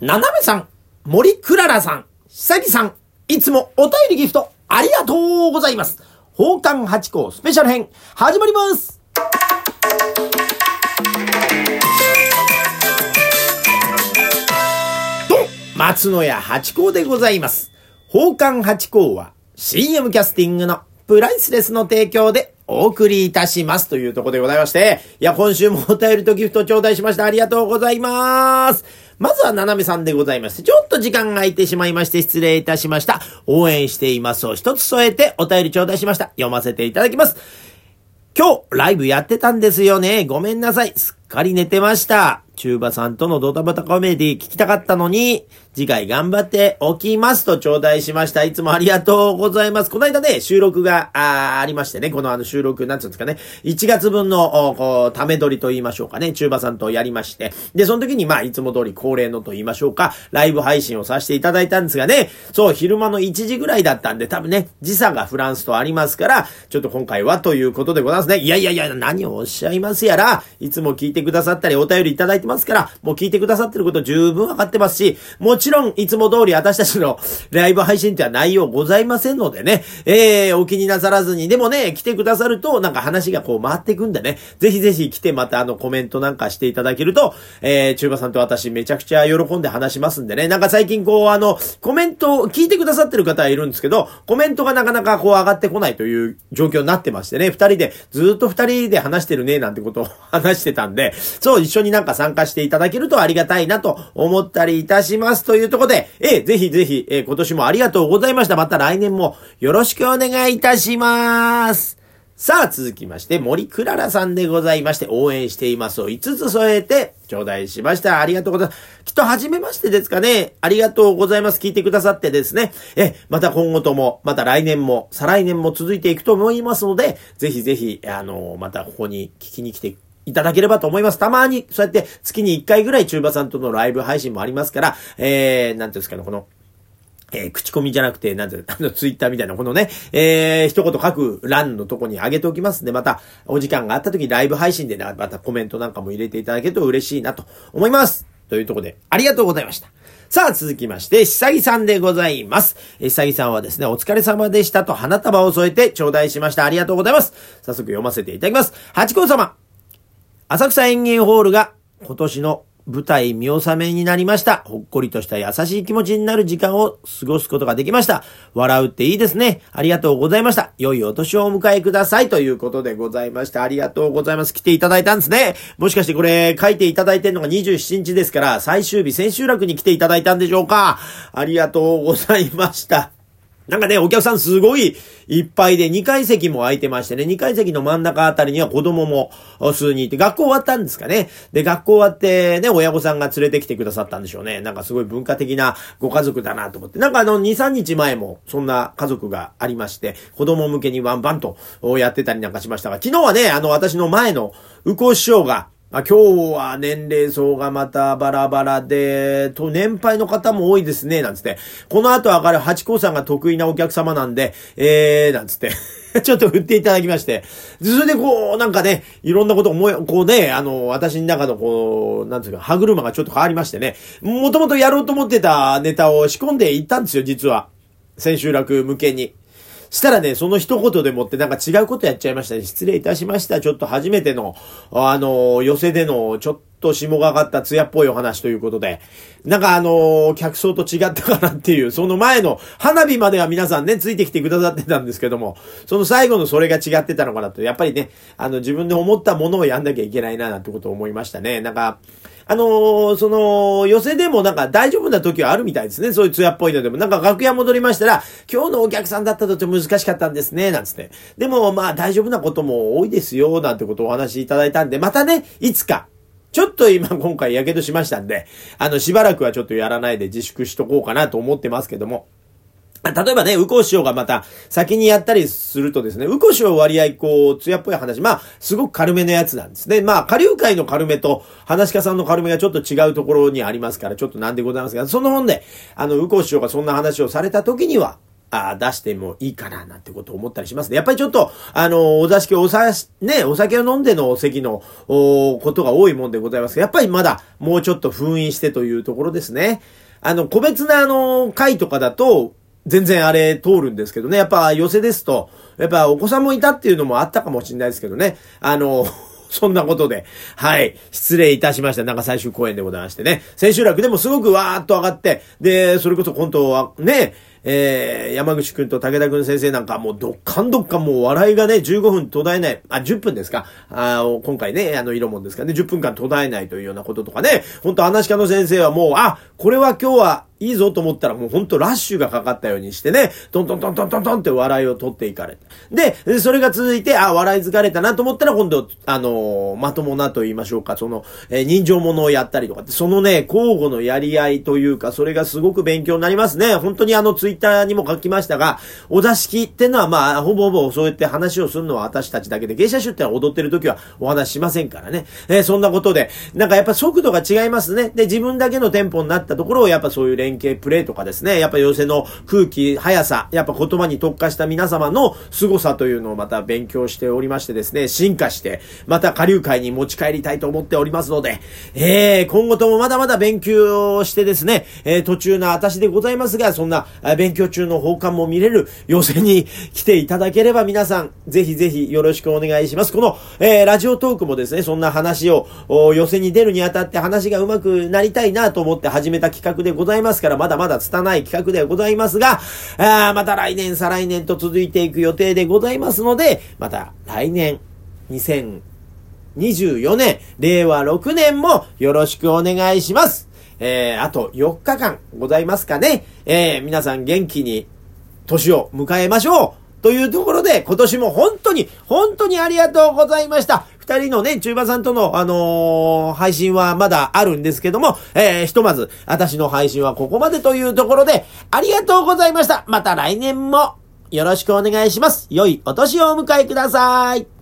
ななめさん、森クララさん、久木さん、いつもお便りギフト、ありがとうございます。宝冠八甲スペシャル編、始まりますと、松野屋八甲でございます。宝冠八甲は CM キャスティングのプライスレスの提供でお送りいたしますというところでございまして、いや、今週もお便りとギフト頂戴しました。ありがとうございます。まずは、ななめさんでございまして、ちょっと時間が空いてしまいまして失礼いたしました。応援していますを一つ添えてお便り頂戴しました。読ませていただきます。今日、ライブやってたんですよね。ごめんなさい。すっかり寝てました。中馬さんとのドタバタコメディ聞きたかったのに、次回頑張っておきますと頂戴しました。いつもありがとうございます。この間ね、収録があありましてね、このあの収録、なんつうんですかね、1月分の、こう、ため撮りと言いましょうかね、中馬さんとやりまして、で、その時にまあ、いつも通り恒例のと言いましょうか、ライブ配信をさせていただいたんですがね、そう、昼間の1時ぐらいだったんで、多分ね、時差がフランスとありますから、ちょっと今回はということでございますね。いやいやいや、何をおっしゃいますやら、いつも聞いてくださったり、お便りいただいてますから、もう聞いてくださってること十分わかってますし、もちちろん、いつも通り私たちのライブ配信っては内容ございませんのでね、えー、お気になさらずに、でもね、来てくださると、なんか話がこう回ってくんでね、ぜひぜひ来てまたあのコメントなんかしていただけると、えー、中馬さんと私めちゃくちゃ喜んで話しますんでね、なんか最近こうあの、コメントを、聞いてくださってる方はいるんですけど、コメントがなかなかこう上がってこないという状況になってましてね、二人で、ずっと二人で話してるね、なんてことを話してたんで、そう、一緒になんか参加していただけるとありがたいなと思ったりいたします。というところで、えー、ぜひぜひ、えー、今年もありがとうございました。また来年もよろしくお願いいたします。さあ、続きまして、森クララさんでございまして、応援していますを5つ添えて、頂戴しました。ありがとうございます。きっと初めましてですかね。ありがとうございます。聞いてくださってですね。え、また今後とも、また来年も、再来年も続いていくと思いますので、ぜひぜひ、あの、またここに聞きに来ていただければと思います。たまに、そうやって月に1回ぐらい中馬さんとのライブ配信もありますから、えー、なんていうんですかね、この、えー、口コミじゃなくて、なんて、あの、ツイッターみたいな、このね、えー、一言書く欄のとこに上げておきますんで、また、お時間があった時ライブ配信で、ね、またコメントなんかも入れていただけると嬉しいなと思います。というところで、ありがとうございました。さあ、続きまして、久木さんでございます。久木さんはですね、お疲れ様でしたと花束を添えて頂戴しました。ありがとうございます。早速読ませていただきます。八甲様。浅草園芸ホールが今年の舞台見納めになりました。ほっこりとした優しい気持ちになる時間を過ごすことができました。笑うっていいですね。ありがとうございました。良いお年をお迎えください。ということでございました。ありがとうございます。来ていただいたんですね。もしかしてこれ書いていただいてるのが27日ですから、最終日、千秋楽に来ていただいたんでしょうか。ありがとうございました。なんかね、お客さんすごいいっぱいで、2階席も空いてましてね、2階席の真ん中あたりには子供も数人いて、学校終わったんですかね。で、学校終わってね、親御さんが連れてきてくださったんでしょうね。なんかすごい文化的なご家族だなと思って。なんかあの、2、3日前もそんな家族がありまして、子供向けにワンバンとやってたりなんかしましたが、昨日はね、あの、私の前の右近師匠が、あ今日は年齢層がまたバラバラで、と、年配の方も多いですね、なんつって。この後上がる八甲さんが得意なお客様なんで、えー、なんつって。ちょっと振っていただきまして。それでこう、なんかね、いろんなこと思い、こうね、あの、私の中のこう、なんつうか、歯車がちょっと変わりましてね。もともとやろうと思ってたネタを仕込んでいったんですよ、実は。千秋楽向けに。したらね、その一言でもってなんか違うことやっちゃいましたね。失礼いたしました。ちょっと初めての、あの、寄せでの、ちょっと霜がかった艶っぽいお話ということで、なんかあの客層と違ったかなっていう、その前の花火までは皆さんね、ついてきてくださってたんですけども、その最後のそれが違ってたのかなと、やっぱりね、あの自分で思ったものをやんなきゃいけないな、なんてことを思いましたね。なんか、あのー、その、寄せでもなんか大丈夫な時はあるみたいですね。そういう艶っぽいのでも。なんか楽屋戻りましたら、今日のお客さんだったとちょっと難しかったんですね、なんつって。でもまあ大丈夫なことも多いですよ、なんてことをお話しいただいたんで、またね、いつか、ちょっと今今回火傷しましたんで、あのしばらくはちょっとやらないで自粛しとこうかなと思ってますけども。例えばね、ウコ師匠がまた先にやったりするとですね、ウコ師匠割合こう、艶っぽい話、まあ、すごく軽めのやつなんですね。まあ、下流会の軽めと、話し家さんの軽めがちょっと違うところにありますから、ちょっとなんでございますが、その本で、あの、ウコ師匠がそんな話をされた時には、あ出してもいいかな、なんてことを思ったりしますね。やっぱりちょっと、あの、お座敷、おさ、ね、お酒を飲んでのお席の、おことが多いもんでございますが、やっぱりまだ、もうちょっと封印してというところですね。あの、個別なあの、会とかだと、全然あれ通るんですけどね。やっぱ寄せですと、やっぱお子さんもいたっていうのもあったかもしれないですけどね。あの、そんなことで、はい、失礼いたしました。なんか最終公演でございましてね。千秋楽でもすごくわーっと上がって、で、それこそ今度はね、えー、山口くんと武田くん先生なんかもうどっかんどっかもう笑いがね、15分途絶えない、あ、10分ですか。あ今回ね、あの、色もんですかね、10分間途絶えないというようなこととかね、本当話し家の先生はもう、あ、これは今日はいいぞと思ったらもうほんとラッシュがかかったようにしてね、トントントントントントンって笑いを取っていかれて。で、それが続いて、あ、笑い疲れたなと思ったら今度、あのー、まともなと言いましょうか、その、えー、人情物をやったりとかって、そのね、交互のやり合いというか、それがすごく勉強になりますね。本当にあの、ツイッターにも書きましたが、お座敷ってのはまあ、ほぼほぼそうやって話をするのは私たちだけで、芸者集って踊ってる時はお話しませんからね。えー、そんなことで、なんかやっぱ速度が違いますね。で、自分だけのテンポになったところをやっぱそういう練連携プレイとかですね、やっぱ寄せの空気、速さ、やっぱ言葉に特化した皆様の凄さというのをまた勉強しておりましてですね、進化して、また下流会に持ち帰りたいと思っておりますので、えー、今後ともまだまだ勉強してですね、えー、途中の私でございますが、そんな勉強中の奉還も見れる寄せに来ていただければ皆さん、ぜひぜひよろしくお願いします。この、えー、ラジオトークもですね、そんな話を、寄せに出るにあたって話が上手くなりたいなと思って始めた企画でございますますから、まだまだ拙い企画ではございますが、あまた来年、再来年と続いていく予定でございますので、また来年、2024年、令和6年もよろしくお願いします。えー、あと4日間ございますかね。えー、皆さん元気に年を迎えましょうというところで、今年も本当に、本当にありがとうございました。二人のね、中馬さんとの、あのー、配信はまだあるんですけども、えー、ひとまず、私の配信はここまでというところで、ありがとうございました。また来年も、よろしくお願いします。良いお年をお迎えください。